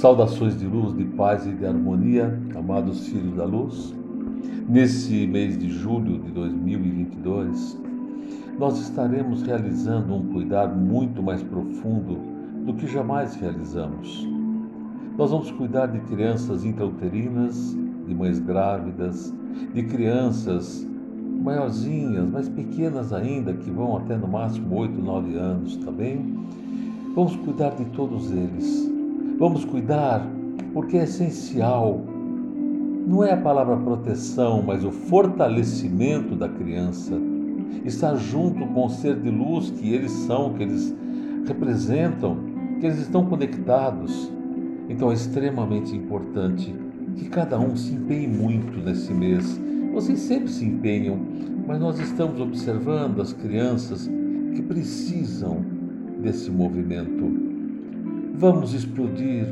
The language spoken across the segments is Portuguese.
Saudações de luz, de paz e de harmonia, amados filhos da luz. Nesse mês de julho de 2022, nós estaremos realizando um cuidado muito mais profundo do que jamais realizamos. Nós vamos cuidar de crianças intrauterinas, de mães grávidas, de crianças maiorzinhas, mais pequenas ainda, que vão até no máximo 8, 9 anos, tá bem? Vamos cuidar de todos eles Vamos cuidar porque é essencial. Não é a palavra proteção, mas o fortalecimento da criança. Estar junto com o ser de luz que eles são, que eles representam, que eles estão conectados. Então é extremamente importante que cada um se empenhe muito nesse mês. Vocês sempre se empenham, mas nós estamos observando as crianças que precisam desse movimento. Vamos explodir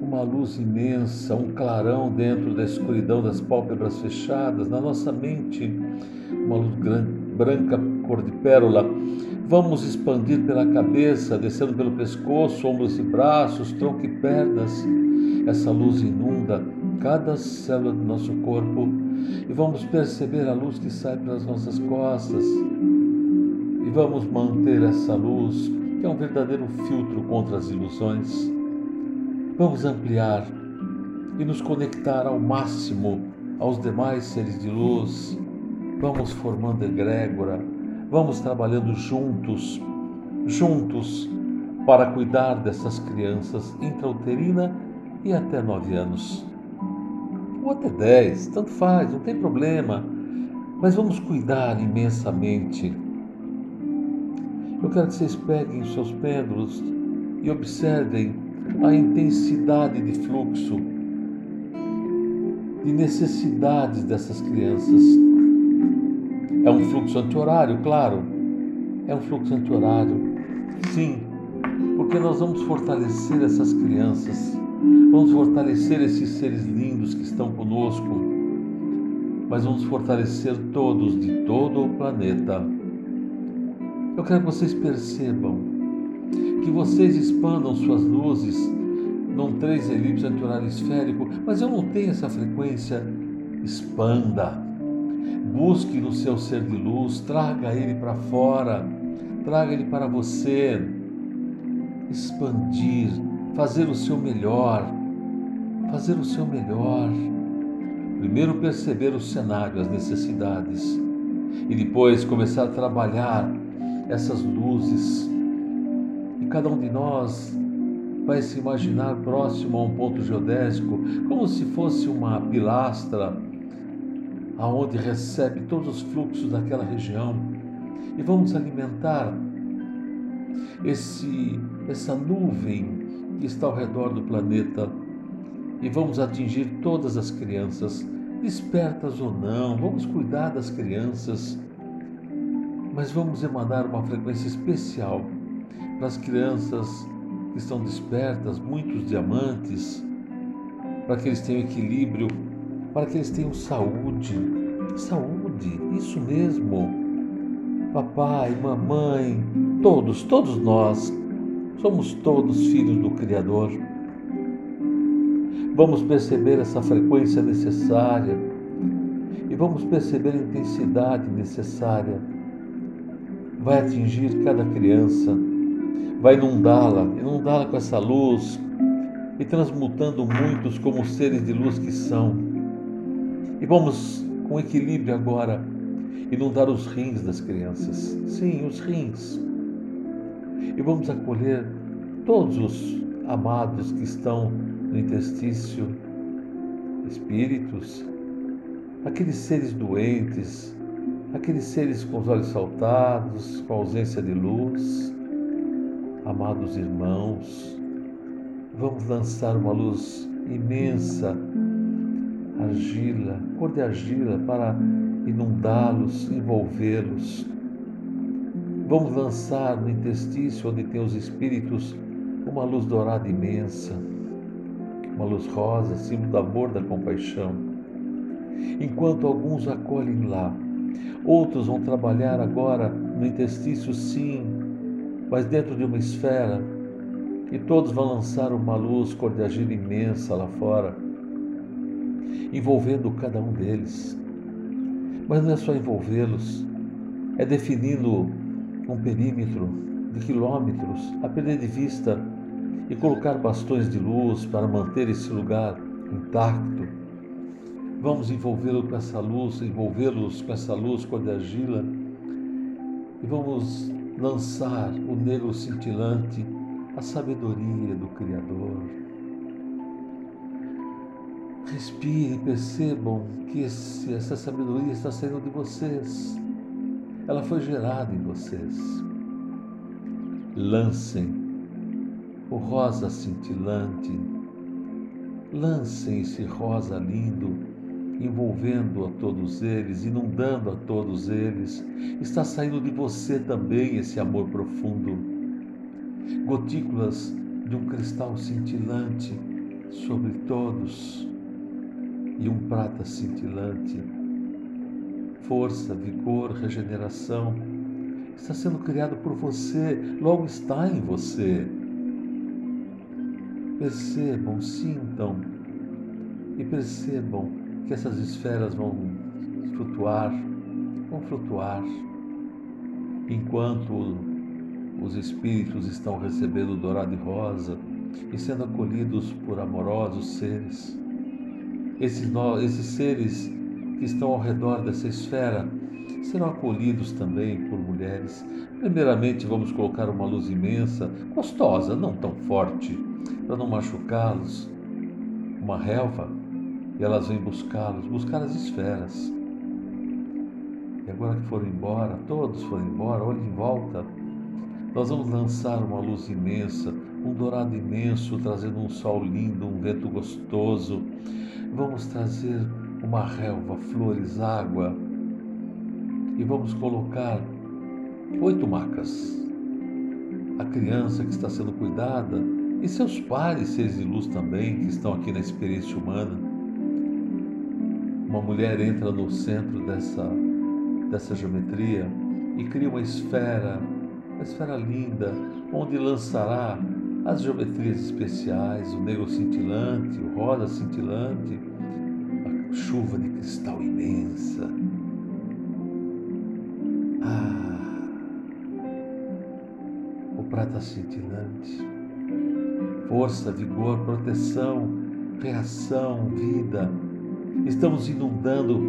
uma luz imensa, um clarão dentro da escuridão das pálpebras fechadas, na nossa mente, uma luz branca cor de pérola. Vamos expandir pela cabeça, descendo pelo pescoço, ombros e braços, tronco e pernas. Essa luz inunda cada célula do nosso corpo e vamos perceber a luz que sai pelas nossas costas. E vamos manter essa luz que é um verdadeiro filtro contra as ilusões. Vamos ampliar e nos conectar ao máximo aos demais seres de luz. Vamos formando egrégora, vamos trabalhando juntos, juntos, para cuidar dessas crianças intrauterina e até nove anos. Ou até dez, tanto faz, não tem problema. Mas vamos cuidar imensamente eu quero que vocês peguem os seus pêndulos e observem a intensidade de fluxo, de necessidades dessas crianças. É um fluxo anti-horário, claro. É um fluxo anti-horário. Sim, porque nós vamos fortalecer essas crianças, vamos fortalecer esses seres lindos que estão conosco, mas vamos fortalecer todos de todo o planeta eu quero que vocês percebam que vocês expandam suas luzes num três elipse anti-horário esférico, mas eu não tenho essa frequência. Expanda. Busque no seu ser de luz, traga ele para fora, traga ele para você. Expandir, fazer o seu melhor, fazer o seu melhor. Primeiro perceber o cenário, as necessidades, e depois começar a trabalhar essas luzes. E cada um de nós vai se imaginar próximo a um ponto geodésico, como se fosse uma pilastra aonde recebe todos os fluxos daquela região. E vamos alimentar esse essa nuvem que está ao redor do planeta e vamos atingir todas as crianças, despertas ou não, vamos cuidar das crianças mas vamos emanar uma frequência especial para as crianças que estão despertas, muitos diamantes, para que eles tenham equilíbrio, para que eles tenham saúde. Saúde, isso mesmo. Papai, mamãe, todos, todos nós, somos todos filhos do Criador. Vamos perceber essa frequência necessária e vamos perceber a intensidade necessária vai atingir cada criança, vai inundá-la, inundá-la com essa luz e transmutando muitos como seres de luz que são. E vamos com equilíbrio agora inundar os rins das crianças. Sim, os rins. E vamos acolher todos os amados que estão no intestício, espíritos, aqueles seres doentes, aqueles seres com os olhos saltados, com ausência de luz. Amados irmãos, vamos lançar uma luz imensa, argila, cor de argila, para inundá-los, envolvê-los. Vamos lançar no intestício onde tem os espíritos uma luz dourada imensa, uma luz rosa, símbolo do amor, da compaixão. Enquanto alguns acolhem lá Outros vão trabalhar agora no intestício, sim, mas dentro de uma esfera E todos vão lançar uma luz cor de argila imensa lá fora, envolvendo cada um deles. Mas não é só envolvê-los, é definindo um perímetro de quilômetros a perder de vista e colocar bastões de luz para manter esse lugar intacto. Vamos envolvê-lo com essa luz, envolvê-los com essa luz cor de argila e vamos lançar o negro cintilante, a sabedoria do Criador. Respirem, percebam que esse, essa sabedoria está saindo de vocês. Ela foi gerada em vocês. Lancem o rosa cintilante. Lancem esse rosa lindo, envolvendo a todos eles, inundando a todos eles. Está saindo de você também esse amor profundo. Gotículas de um cristal cintilante sobre todos e um prata cintilante. Força, vigor, regeneração está sendo criado por você, logo está em você. Percebam, sintam e percebam que essas esferas vão flutuar, vão flutuar, enquanto os espíritos estão recebendo dourado e rosa e sendo acolhidos por amorosos seres. Esses, esses seres que estão ao redor dessa esfera serão acolhidos também por mulheres. Primeiramente, vamos colocar uma luz imensa, gostosa, não tão forte, para não machucá-los, uma relva, e elas vêm buscá-los, buscar as esferas. E agora que foram embora, todos foram embora, olhe em volta. Nós vamos lançar uma luz imensa, um dourado imenso, trazendo um sol lindo, um vento gostoso. Vamos trazer uma relva, flores, água. E vamos colocar oito macas. A criança que está sendo cuidada e seus pares, seres de luz também, que estão aqui na experiência humana. Uma mulher entra no centro dessa, dessa geometria e cria uma esfera, uma esfera linda, onde lançará as geometrias especiais, o negro cintilante, o rosa cintilante, a chuva de cristal imensa. Ah, o prata cintilante força, vigor, proteção, reação, vida. Estamos inundando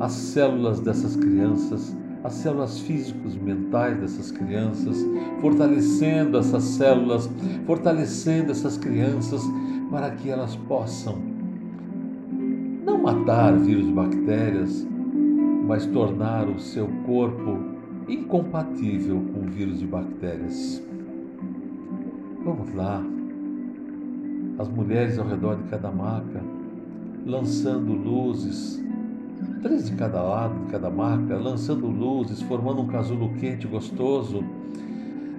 as células dessas crianças, as células físicas, mentais dessas crianças, fortalecendo essas células, fortalecendo essas crianças para que elas possam não matar vírus e bactérias, mas tornar o seu corpo incompatível com vírus e bactérias. Vamos lá as mulheres ao redor de cada maca, lançando luzes, três de cada lado de cada maca, lançando luzes, formando um casulo quente gostoso,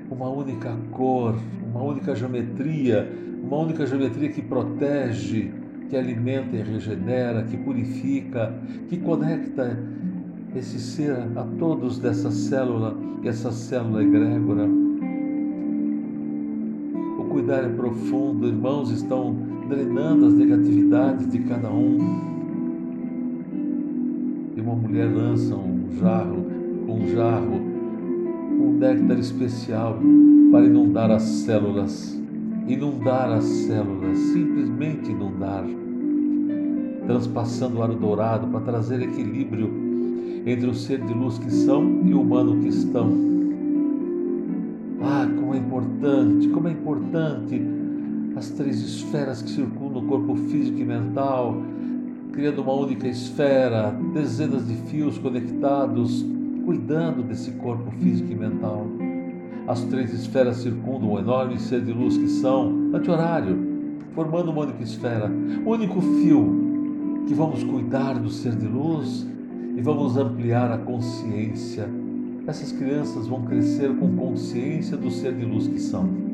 uma única cor, uma única geometria, uma única geometria que protege, que alimenta e regenera, que purifica, que conecta esse ser a todos dessa célula, e essa célula egrégora. Cuidar é profundo, irmãos estão drenando as negatividades de cada um. E uma mulher lança um jarro, um jarro, um néctar especial para inundar as células, inundar as células, simplesmente inundar, transpassando o ar dourado para trazer equilíbrio entre o ser de luz que são e o humano que estão. Ah, como é importante, como é importante as três esferas que circundam o corpo físico e mental, criando uma única esfera, dezenas de fios conectados, cuidando desse corpo físico e mental. As três esferas circundam o enorme ser de luz que são anti-horário, formando uma única esfera, o único fio que vamos cuidar do ser de luz e vamos ampliar a consciência essas crianças vão crescer com consciência do ser de luz que são.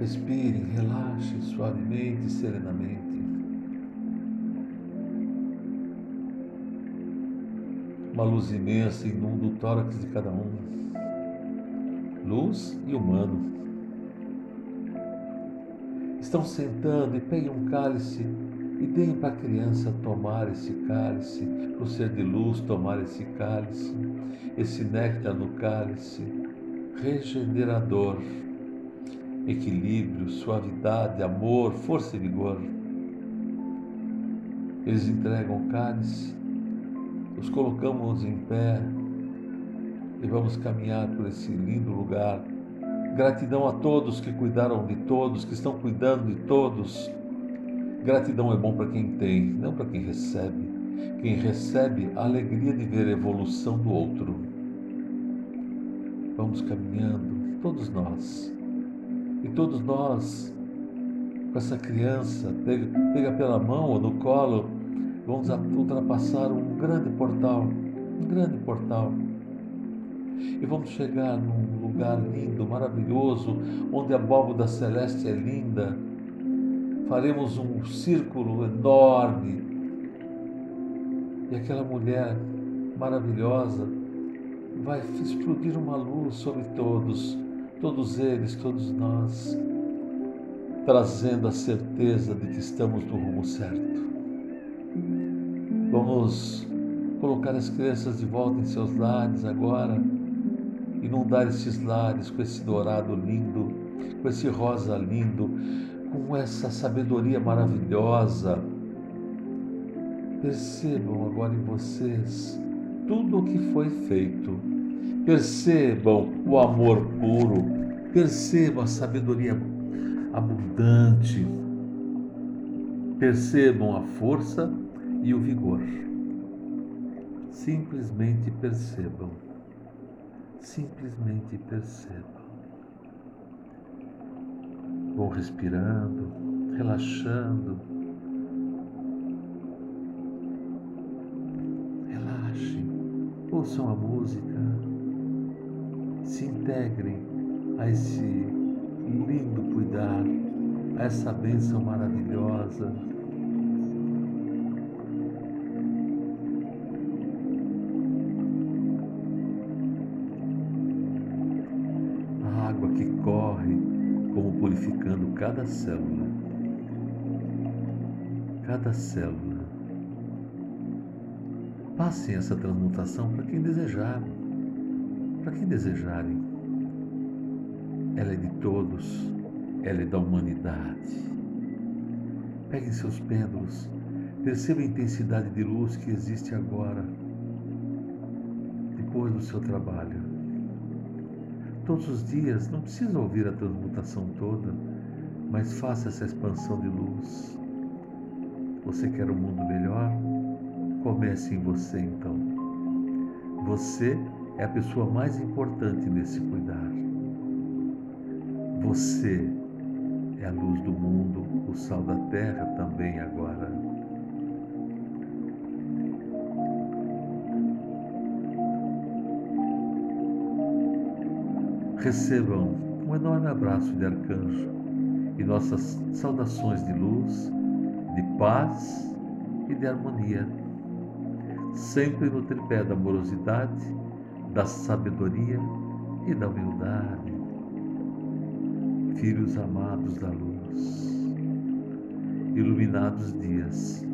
Respirem, relaxem suavemente e serenamente. Uma luz imensa inunda o tórax de cada um. Luz e humano. estão sentando e peguem um cálice e deem para a criança tomar esse cálice, para o ser de luz tomar esse cálice, esse néctar no cálice, regenerador, equilíbrio, suavidade, amor, força e vigor. Eles entregam o cálice, os colocamos em pé e vamos caminhar por esse lindo lugar. Gratidão a todos que cuidaram de todos, que estão cuidando de todos Gratidão é bom para quem tem, não para quem recebe. Quem recebe a alegria de ver a evolução do outro. Vamos caminhando, todos nós. E todos nós, com essa criança, pega, pela mão ou no colo, vamos ultrapassar um grande portal, um grande portal. E vamos chegar num lugar lindo, maravilhoso, onde a abóboda celeste é linda, faremos um círculo enorme. E aquela mulher maravilhosa vai explodir uma luz sobre todos, todos eles, todos nós, trazendo a certeza de que estamos no rumo certo. Vamos colocar as crianças de volta em seus lares agora, inundar esses lares com esse dourado lindo, com esse rosa lindo, com essa sabedoria maravilhosa. Percebam agora em vocês tudo o que foi feito. Percebam o amor puro. Percebam a sabedoria abundante. Percebam a força e o vigor. Simplesmente percebam. Simplesmente percebam. Vão respirando, relaxando. Relaxem, ouçam a música, se integrem a esse lindo cuidar, a essa bênção maravilhosa. A água que corre como purificando cada célula. Cada célula. Passem essa transmutação para quem desejar, para quem desejarem. Ela é de todos, ela é da humanidade. Peguem seus pêndulos, perceba a intensidade de luz que existe agora, depois do seu trabalho todos os dias, não precisa ouvir a transmutação toda, mas faça essa expansão de luz. Você quer um mundo melhor? Comece em você então. Você é a pessoa mais importante nesse cuidar. Você é a luz do mundo, o sal da terra também agora. recebam um enorme abraço de arcanjo e nossas saudações de luz, de paz e de harmonia, sempre no tripé da amorosidade, da sabedoria e da humildade. Filhos amados da luz, iluminados dias